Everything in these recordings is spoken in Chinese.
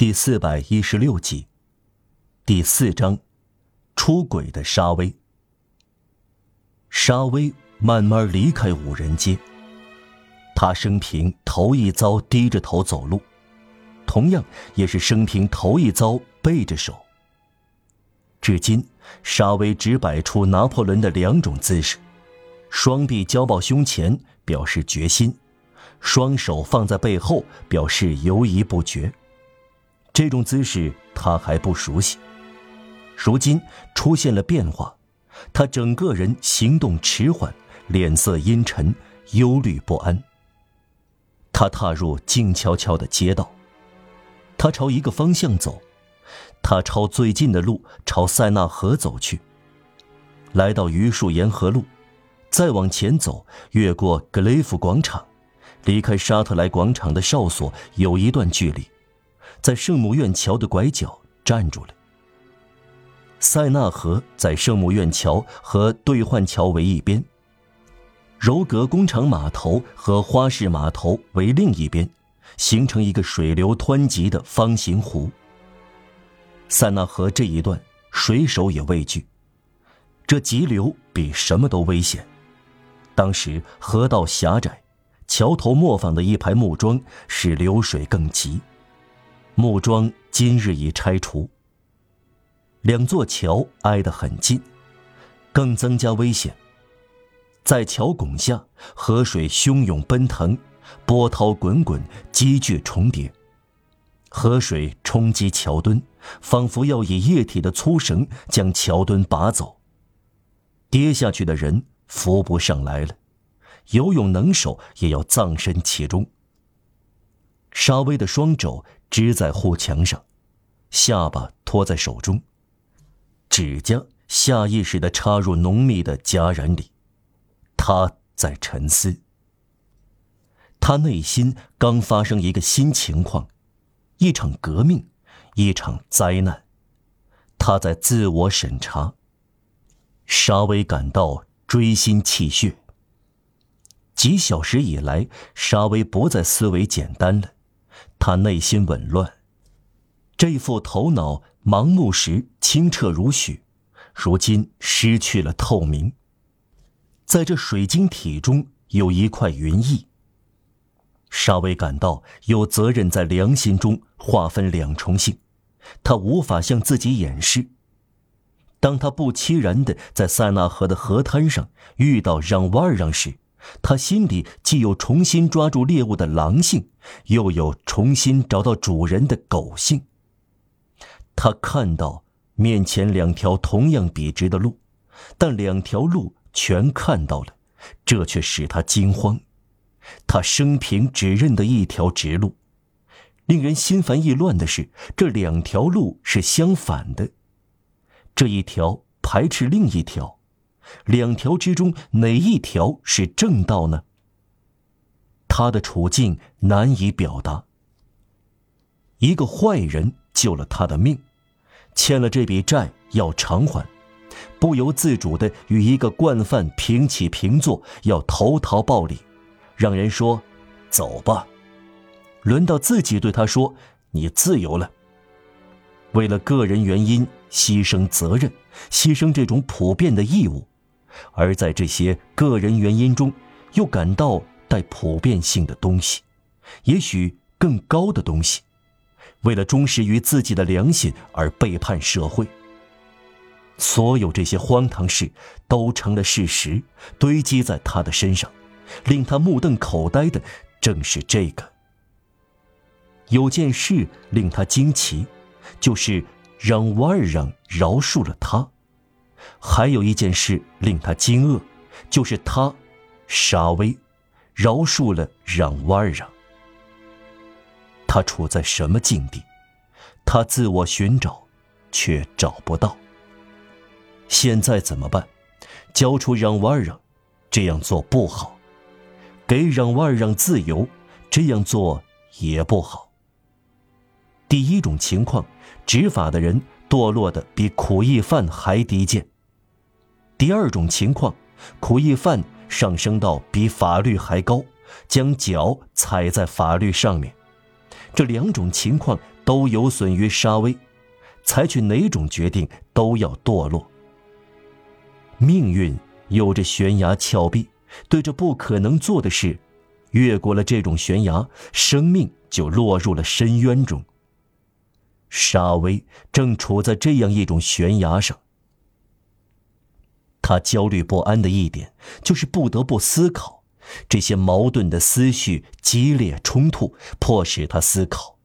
第四百一十六集，第四章，出轨的沙威。沙威慢慢离开五人街。他生平头一遭低着头走路，同样也是生平头一遭背着手。至今，沙威只摆出拿破仑的两种姿势：双臂交抱胸前，表示决心；双手放在背后，表示犹疑不决。这种姿势他还不熟悉，如今出现了变化，他整个人行动迟缓，脸色阴沉，忧虑不安。他踏入静悄悄的街道，他朝一个方向走，他朝最近的路，朝塞纳河走去。来到榆树沿河路，再往前走，越过格雷夫广场，离开沙特莱广场的哨所有一段距离。在圣母院桥的拐角站住了。塞纳河在圣母院桥和兑换桥为一边，柔格工厂码头和花市码头为另一边，形成一个水流湍急的方形湖。塞纳河这一段，水手也畏惧，这急流比什么都危险。当时河道狭窄，桥头磨坊的一排木桩使流水更急。木桩今日已拆除。两座桥挨得很近，更增加危险。在桥拱下，河水汹涌奔腾，波涛滚滚，积聚重叠。河水冲击桥墩，仿佛要以液体的粗绳将桥墩拔走。跌下去的人浮不上来了，游泳能手也要葬身其中。沙威的双肘。支在护墙上，下巴托在手中，指甲下意识地插入浓密的夹染里。他在沉思。他内心刚发生一个新情况，一场革命，一场灾难。他在自我审查。沙威感到锥心泣血。几小时以来，沙威不再思维简单了。他内心紊乱，这副头脑盲目时清澈如许，如今失去了透明。在这水晶体中有一块云翳。沙威感到有责任在良心中划分两重性，他无法向自己掩饰。当他不期然的在塞纳河的河滩上遇到让瓦尔让时，他心里既有重新抓住猎物的狼性，又有重新找到主人的狗性。他看到面前两条同样笔直的路，但两条路全看到了，这却使他惊慌。他生平只认得一条直路，令人心烦意乱的是，这两条路是相反的，这一条排斥另一条。两条之中哪一条是正道呢？他的处境难以表达。一个坏人救了他的命，欠了这笔债要偿还，不由自主的与一个惯犯平起平坐，要投桃报李，让人说：“走吧。”轮到自己对他说：“你自由了。”为了个人原因牺牲责任，牺牲这种普遍的义务。而在这些个人原因中，又感到带普遍性的东西，也许更高的东西。为了忠实于自己的良心而背叛社会，所有这些荒唐事都成了事实，堆积在他的身上。令他目瞪口呆的正是这个。有件事令他惊奇，就是让瓦尔让饶恕了他。还有一件事令他惊愕，就是他，沙威，饶恕了让瓦尔让。他处在什么境地？他自我寻找，却找不到。现在怎么办？交出让瓦尔让，这样做不好；给让瓦尔让自由，这样做也不好。第一种情况，执法的人。堕落的比苦役犯还低贱。第二种情况，苦役犯上升到比法律还高，将脚踩在法律上面，这两种情况都有损于沙威，采取哪种决定都要堕落。命运有着悬崖峭壁，对着不可能做的事，越过了这种悬崖，生命就落入了深渊中。沙威正处在这样一种悬崖上。他焦虑不安的一点就是不得不思考，这些矛盾的思绪激烈冲突，迫使他思考。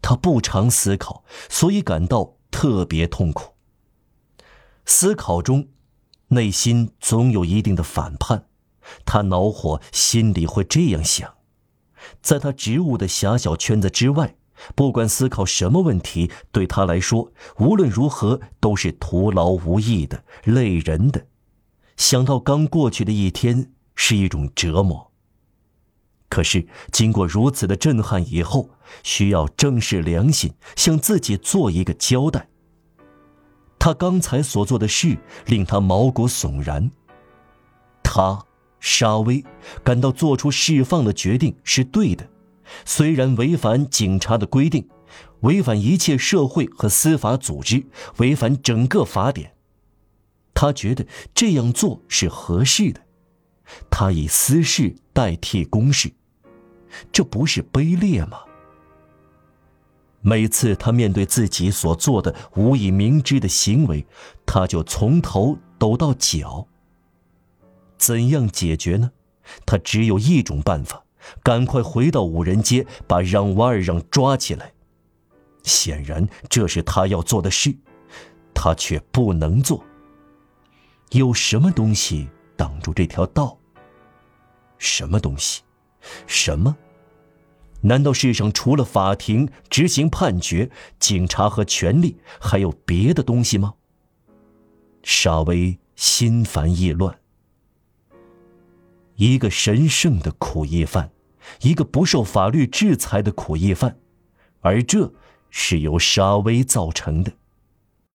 他不常思考，所以感到特别痛苦。思考中，内心总有一定的反叛。他恼火，心里会这样想：在他职务的狭小圈子之外。不管思考什么问题，对他来说，无论如何都是徒劳无益的、累人的。想到刚过去的一天是一种折磨。可是经过如此的震撼以后，需要正视良心，向自己做一个交代。他刚才所做的事令他毛骨悚然。他沙威感到做出释放的决定是对的。虽然违反警察的规定，违反一切社会和司法组织，违反整个法典，他觉得这样做是合适的。他以私事代替公事，这不是卑劣吗？每次他面对自己所做的无以明知的行为，他就从头抖到脚。怎样解决呢？他只有一种办法。赶快回到五人街，把让瓦尔让抓起来。显然，这是他要做的事，他却不能做。有什么东西挡住这条道？什么东西？什么？难道世上除了法庭执行判决、警察和权力，还有别的东西吗？沙威心烦意乱。一个神圣的苦役犯。一个不受法律制裁的苦役犯，而这是由沙威造成的。